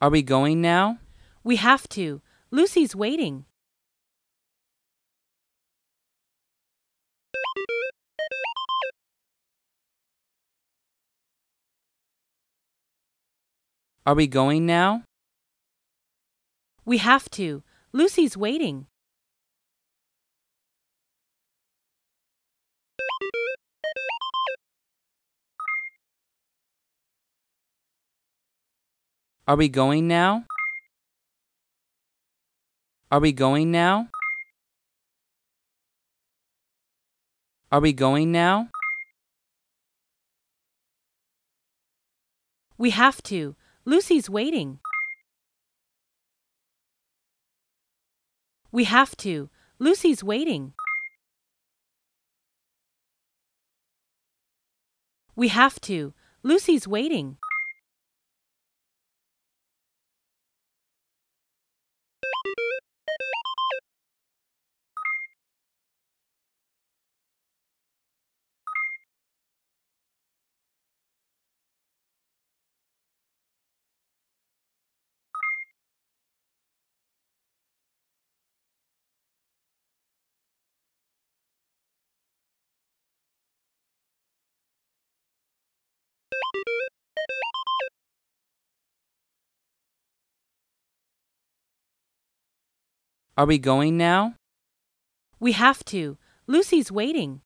Are we going now? We have to. Lucy's waiting. Are we going now? We have to. Lucy's waiting. Are we going now? Are we going now? Are we going now? We have to. Lucy's waiting. We have to. Lucy's waiting. We have to. Lucy's waiting. Are we going now? We have to. Lucy's waiting.